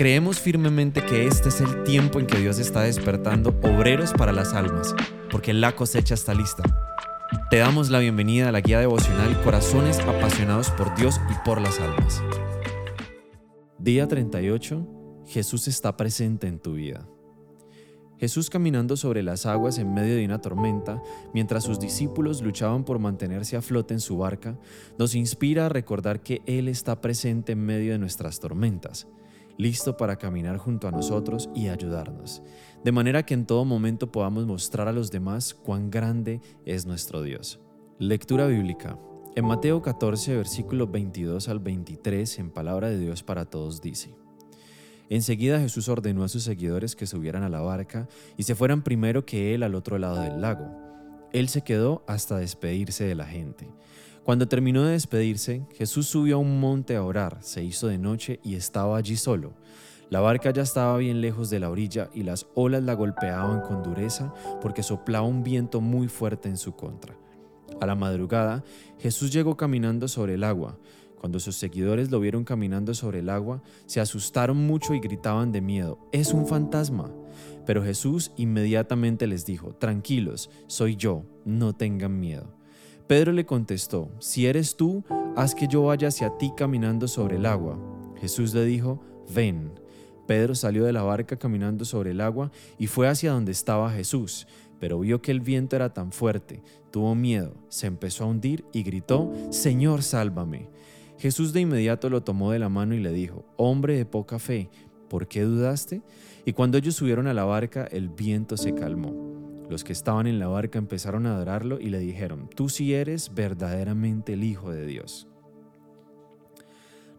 Creemos firmemente que este es el tiempo en que Dios está despertando obreros para las almas, porque la cosecha está lista. Te damos la bienvenida a la guía devocional Corazones apasionados por Dios y por las almas. Día 38. Jesús está presente en tu vida. Jesús caminando sobre las aguas en medio de una tormenta, mientras sus discípulos luchaban por mantenerse a flote en su barca, nos inspira a recordar que Él está presente en medio de nuestras tormentas listo para caminar junto a nosotros y ayudarnos, de manera que en todo momento podamos mostrar a los demás cuán grande es nuestro Dios. Lectura bíblica. En Mateo 14, versículo 22 al 23, en palabra de Dios para todos dice, Enseguida Jesús ordenó a sus seguidores que subieran a la barca y se fueran primero que él al otro lado del lago. Él se quedó hasta despedirse de la gente. Cuando terminó de despedirse, Jesús subió a un monte a orar, se hizo de noche y estaba allí solo. La barca ya estaba bien lejos de la orilla y las olas la golpeaban con dureza porque soplaba un viento muy fuerte en su contra. A la madrugada, Jesús llegó caminando sobre el agua. Cuando sus seguidores lo vieron caminando sobre el agua, se asustaron mucho y gritaban de miedo, ¡Es un fantasma! Pero Jesús inmediatamente les dijo, Tranquilos, soy yo, no tengan miedo. Pedro le contestó, Si eres tú, haz que yo vaya hacia ti caminando sobre el agua. Jesús le dijo, Ven. Pedro salió de la barca caminando sobre el agua y fue hacia donde estaba Jesús, pero vio que el viento era tan fuerte, tuvo miedo, se empezó a hundir y gritó, Señor, sálvame. Jesús de inmediato lo tomó de la mano y le dijo, Hombre de poca fe, ¿por qué dudaste? Y cuando ellos subieron a la barca, el viento se calmó. Los que estaban en la barca empezaron a adorarlo y le dijeron, tú sí eres verdaderamente el Hijo de Dios.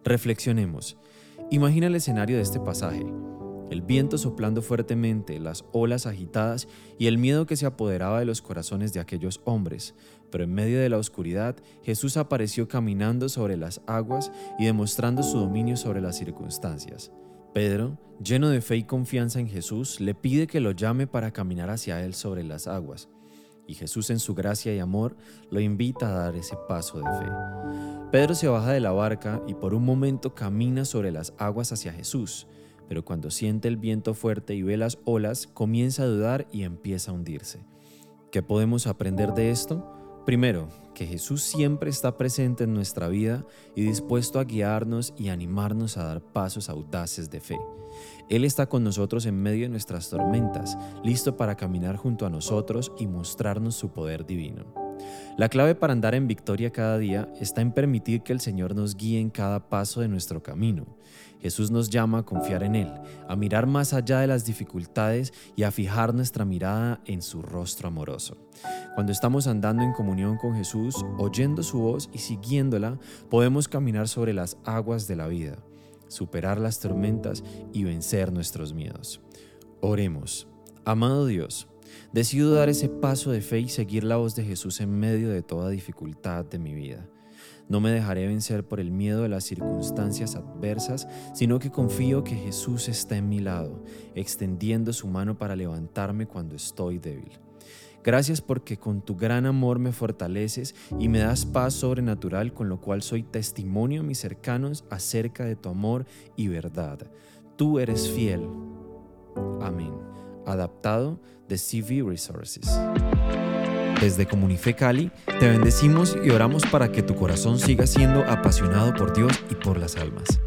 Reflexionemos. Imagina el escenario de este pasaje. El viento soplando fuertemente, las olas agitadas y el miedo que se apoderaba de los corazones de aquellos hombres. Pero en medio de la oscuridad, Jesús apareció caminando sobre las aguas y demostrando su dominio sobre las circunstancias. Pedro, lleno de fe y confianza en Jesús, le pide que lo llame para caminar hacia él sobre las aguas. Y Jesús en su gracia y amor lo invita a dar ese paso de fe. Pedro se baja de la barca y por un momento camina sobre las aguas hacia Jesús, pero cuando siente el viento fuerte y ve las olas, comienza a dudar y empieza a hundirse. ¿Qué podemos aprender de esto? Primero, que Jesús siempre está presente en nuestra vida y dispuesto a guiarnos y animarnos a dar pasos audaces de fe. Él está con nosotros en medio de nuestras tormentas, listo para caminar junto a nosotros y mostrarnos su poder divino. La clave para andar en victoria cada día está en permitir que el Señor nos guíe en cada paso de nuestro camino. Jesús nos llama a confiar en Él, a mirar más allá de las dificultades y a fijar nuestra mirada en su rostro amoroso. Cuando estamos andando en comunión con Jesús, oyendo su voz y siguiéndola, podemos caminar sobre las aguas de la vida, superar las tormentas y vencer nuestros miedos. Oremos. Amado Dios, decido dar ese paso de fe y seguir la voz de Jesús en medio de toda dificultad de mi vida. No me dejaré vencer por el miedo de las circunstancias adversas, sino que confío que Jesús está en mi lado, extendiendo su mano para levantarme cuando estoy débil. Gracias porque con tu gran amor me fortaleces y me das paz sobrenatural con lo cual soy testimonio a mis cercanos acerca de tu amor y verdad. Tú eres fiel. Amén. Adaptado de CV Resources. Desde Comunife Cali, te bendecimos y oramos para que tu corazón siga siendo apasionado por Dios y por las almas.